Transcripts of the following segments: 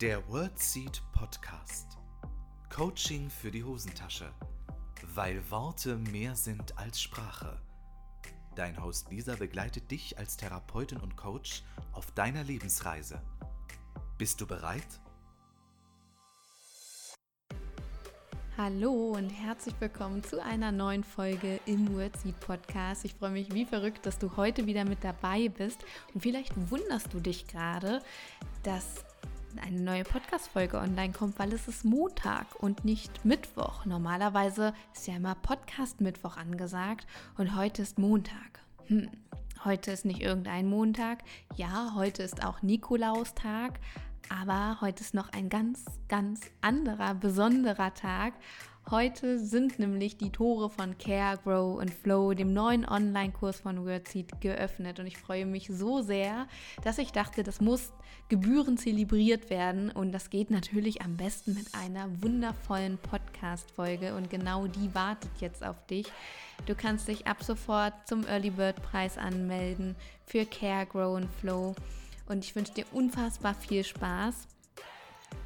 Der WordSeed Podcast. Coaching für die Hosentasche. Weil Worte mehr sind als Sprache. Dein Host Lisa begleitet dich als Therapeutin und Coach auf deiner Lebensreise. Bist du bereit? Hallo und herzlich willkommen zu einer neuen Folge im WordSeed Podcast. Ich freue mich wie verrückt, dass du heute wieder mit dabei bist und vielleicht wunderst du dich gerade, dass eine neue Podcast-Folge online kommt, weil es ist Montag und nicht Mittwoch. Normalerweise ist ja immer Podcast-Mittwoch angesagt und heute ist Montag. Hm. Heute ist nicht irgendein Montag. Ja, heute ist auch Nikolaustag, aber heute ist noch ein ganz, ganz anderer, besonderer Tag. Heute sind nämlich die Tore von Care, Grow and Flow, dem neuen Online-Kurs von WordSeed, geöffnet. Und ich freue mich so sehr, dass ich dachte, das muss gebührend zelebriert werden. Und das geht natürlich am besten mit einer wundervollen Podcast-Folge. Und genau die wartet jetzt auf dich. Du kannst dich ab sofort zum Early Bird Preis anmelden für Care, Grow and Flow. Und ich wünsche dir unfassbar viel Spaß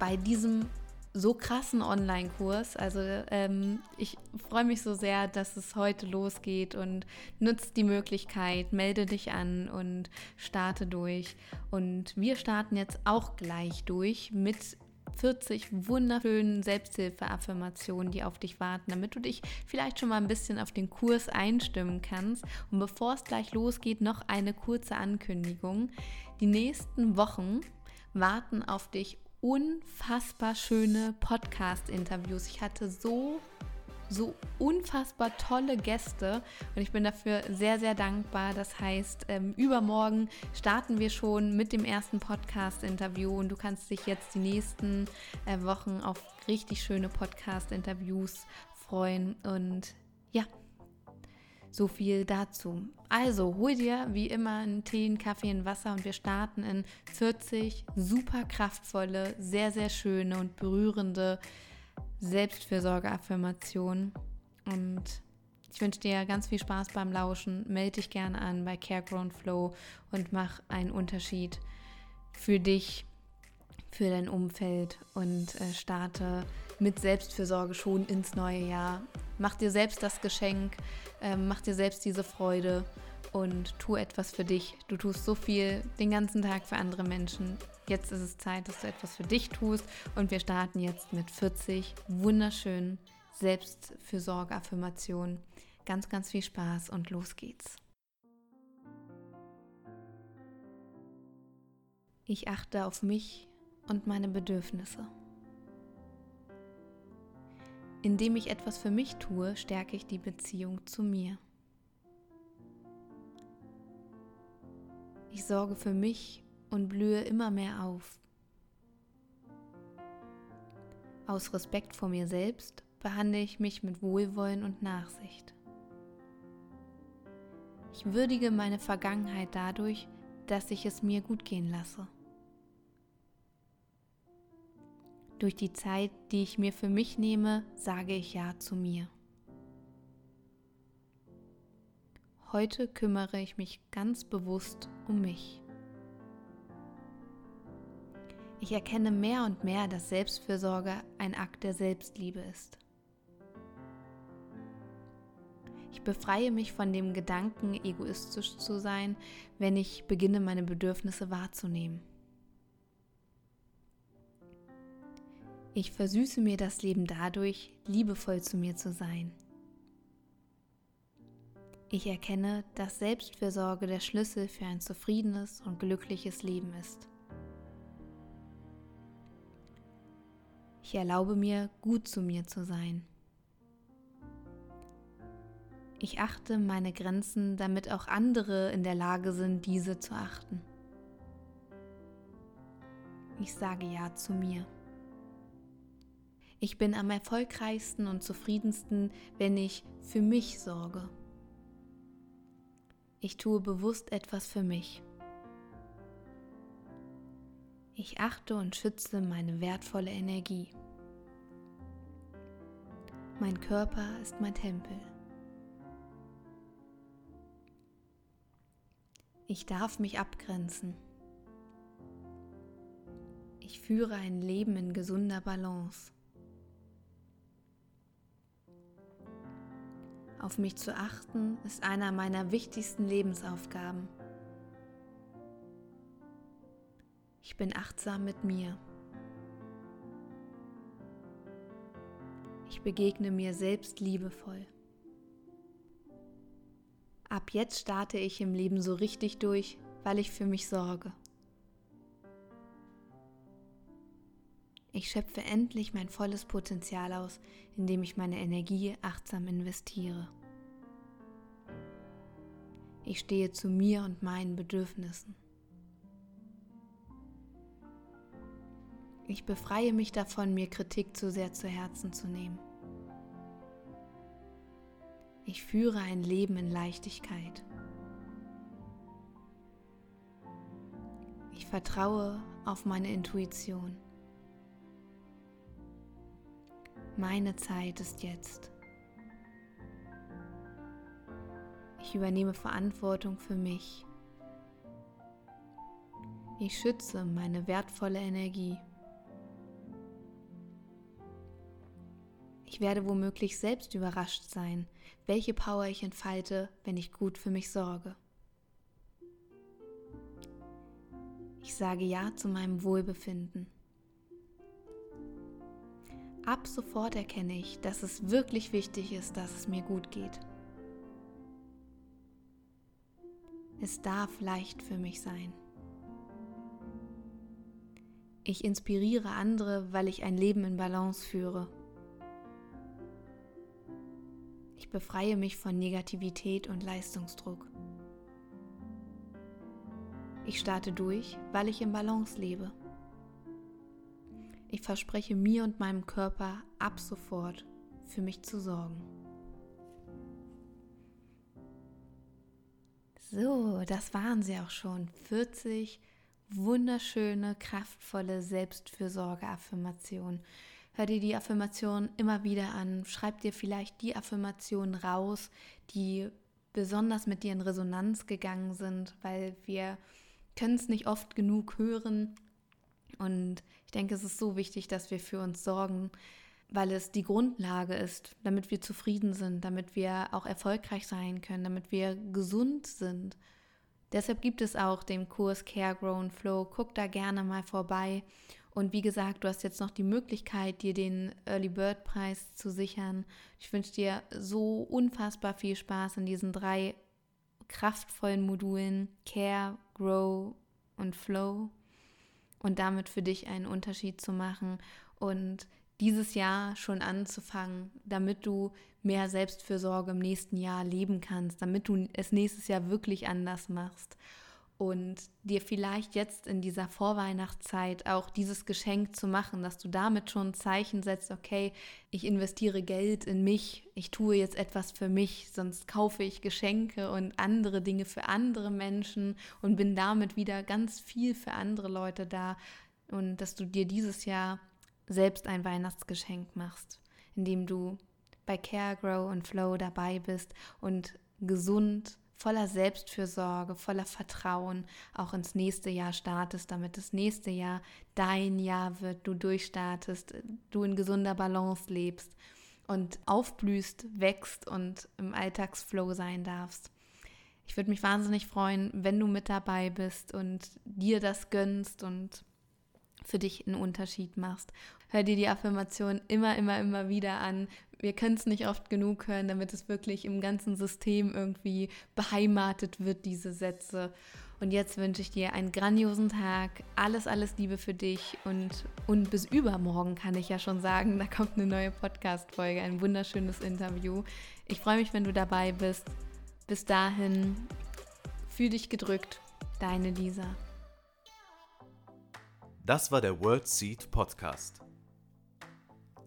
bei diesem so krassen Online-Kurs. Also ähm, ich freue mich so sehr, dass es heute losgeht und nutzt die Möglichkeit, melde dich an und starte durch. Und wir starten jetzt auch gleich durch mit 40 wunderschönen Selbsthilfe-Affirmationen, die auf dich warten, damit du dich vielleicht schon mal ein bisschen auf den Kurs einstimmen kannst. Und bevor es gleich losgeht, noch eine kurze Ankündigung. Die nächsten Wochen warten auf dich unfassbar schöne Podcast-Interviews. Ich hatte so so unfassbar tolle Gäste und ich bin dafür sehr, sehr dankbar. Das heißt, ähm, übermorgen starten wir schon mit dem ersten Podcast-Interview und du kannst dich jetzt die nächsten äh, Wochen auf richtig schöne Podcast-Interviews freuen und ja. So viel dazu. Also hol dir wie immer einen Tee, einen Kaffee, ein Wasser und wir starten in 40 super kraftvolle, sehr, sehr schöne und berührende Selbstfürsorge-Affirmation. Und ich wünsche dir ganz viel Spaß beim Lauschen. Melde dich gerne an bei Caregrown Flow und mach einen Unterschied für dich, für dein Umfeld und äh, starte mit Selbstfürsorge schon ins neue Jahr. Mach dir selbst das Geschenk, äh, mach dir selbst diese Freude und tu etwas für dich. Du tust so viel den ganzen Tag für andere Menschen. Jetzt ist es Zeit, dass du etwas für dich tust und wir starten jetzt mit 40 wunderschönen Selbstfürsorge-Affirmationen. Ganz, ganz viel Spaß und los geht's. Ich achte auf mich und meine Bedürfnisse. Indem ich etwas für mich tue, stärke ich die Beziehung zu mir. Ich sorge für mich und blühe immer mehr auf. Aus Respekt vor mir selbst behandle ich mich mit Wohlwollen und Nachsicht. Ich würdige meine Vergangenheit dadurch, dass ich es mir gut gehen lasse. Durch die Zeit, die ich mir für mich nehme, sage ich Ja zu mir. Heute kümmere ich mich ganz bewusst um mich. Ich erkenne mehr und mehr, dass Selbstfürsorge ein Akt der Selbstliebe ist. Ich befreie mich von dem Gedanken, egoistisch zu sein, wenn ich beginne, meine Bedürfnisse wahrzunehmen. Ich versüße mir das Leben dadurch, liebevoll zu mir zu sein. Ich erkenne, dass Selbstfürsorge der Schlüssel für ein zufriedenes und glückliches Leben ist. Ich erlaube mir, gut zu mir zu sein. Ich achte meine Grenzen, damit auch andere in der Lage sind, diese zu achten. Ich sage Ja zu mir. Ich bin am erfolgreichsten und zufriedensten, wenn ich für mich sorge. Ich tue bewusst etwas für mich. Ich achte und schütze meine wertvolle Energie. Mein Körper ist mein Tempel. Ich darf mich abgrenzen. Ich führe ein Leben in gesunder Balance. Auf mich zu achten ist einer meiner wichtigsten Lebensaufgaben. Ich bin achtsam mit mir. Ich begegne mir selbst liebevoll. Ab jetzt starte ich im Leben so richtig durch, weil ich für mich sorge. Ich schöpfe endlich mein volles Potenzial aus, indem ich meine Energie achtsam investiere. Ich stehe zu mir und meinen Bedürfnissen. Ich befreie mich davon, mir Kritik zu sehr zu Herzen zu nehmen. Ich führe ein Leben in Leichtigkeit. Ich vertraue auf meine Intuition. Meine Zeit ist jetzt. Ich übernehme Verantwortung für mich. Ich schütze meine wertvolle Energie. Ich werde womöglich selbst überrascht sein, welche Power ich entfalte, wenn ich gut für mich sorge. Ich sage Ja zu meinem Wohlbefinden. Ab sofort erkenne ich, dass es wirklich wichtig ist, dass es mir gut geht. Es darf leicht für mich sein. Ich inspiriere andere, weil ich ein Leben in Balance führe. Ich befreie mich von Negativität und Leistungsdruck. Ich starte durch, weil ich im Balance lebe. Ich verspreche mir und meinem Körper ab sofort für mich zu sorgen. So, das waren sie auch schon. 40 wunderschöne, kraftvolle Selbstfürsorge-Affirmationen. Hör dir die Affirmation immer wieder an. Schreib dir vielleicht die Affirmationen raus, die besonders mit dir in Resonanz gegangen sind, weil wir können es nicht oft genug hören. Und ich denke, es ist so wichtig, dass wir für uns sorgen, weil es die Grundlage ist, damit wir zufrieden sind, damit wir auch erfolgreich sein können, damit wir gesund sind. Deshalb gibt es auch den Kurs Care, Grow and Flow. Guck da gerne mal vorbei und wie gesagt, du hast jetzt noch die Möglichkeit, dir den Early Bird Preis zu sichern. Ich wünsche dir so unfassbar viel Spaß in diesen drei kraftvollen Modulen Care, Grow und Flow und damit für dich einen Unterschied zu machen und dieses Jahr schon anzufangen, damit du mehr Selbstfürsorge im nächsten Jahr leben kannst, damit du es nächstes Jahr wirklich anders machst und dir vielleicht jetzt in dieser Vorweihnachtszeit auch dieses Geschenk zu machen, dass du damit schon ein Zeichen setzt, okay, ich investiere Geld in mich, ich tue jetzt etwas für mich, sonst kaufe ich Geschenke und andere Dinge für andere Menschen und bin damit wieder ganz viel für andere Leute da und dass du dir dieses Jahr selbst ein Weihnachtsgeschenk machst, indem du bei Care, Grow und Flow dabei bist und gesund voller Selbstfürsorge, voller Vertrauen auch ins nächste Jahr startest, damit das nächste Jahr dein Jahr wird, du durchstartest, du in gesunder Balance lebst und aufblühst, wächst und im Alltagsflow sein darfst. Ich würde mich wahnsinnig freuen, wenn du mit dabei bist und dir das gönnst und für dich einen Unterschied machst. Hör dir die Affirmation immer, immer, immer wieder an. Wir können es nicht oft genug hören, damit es wirklich im ganzen System irgendwie beheimatet wird, diese Sätze. Und jetzt wünsche ich dir einen grandiosen Tag, alles, alles Liebe für dich und, und bis übermorgen kann ich ja schon sagen, da kommt eine neue Podcast-Folge, ein wunderschönes Interview. Ich freue mich, wenn du dabei bist. Bis dahin, fühl dich gedrückt, deine Lisa. Das war der World Seed Podcast.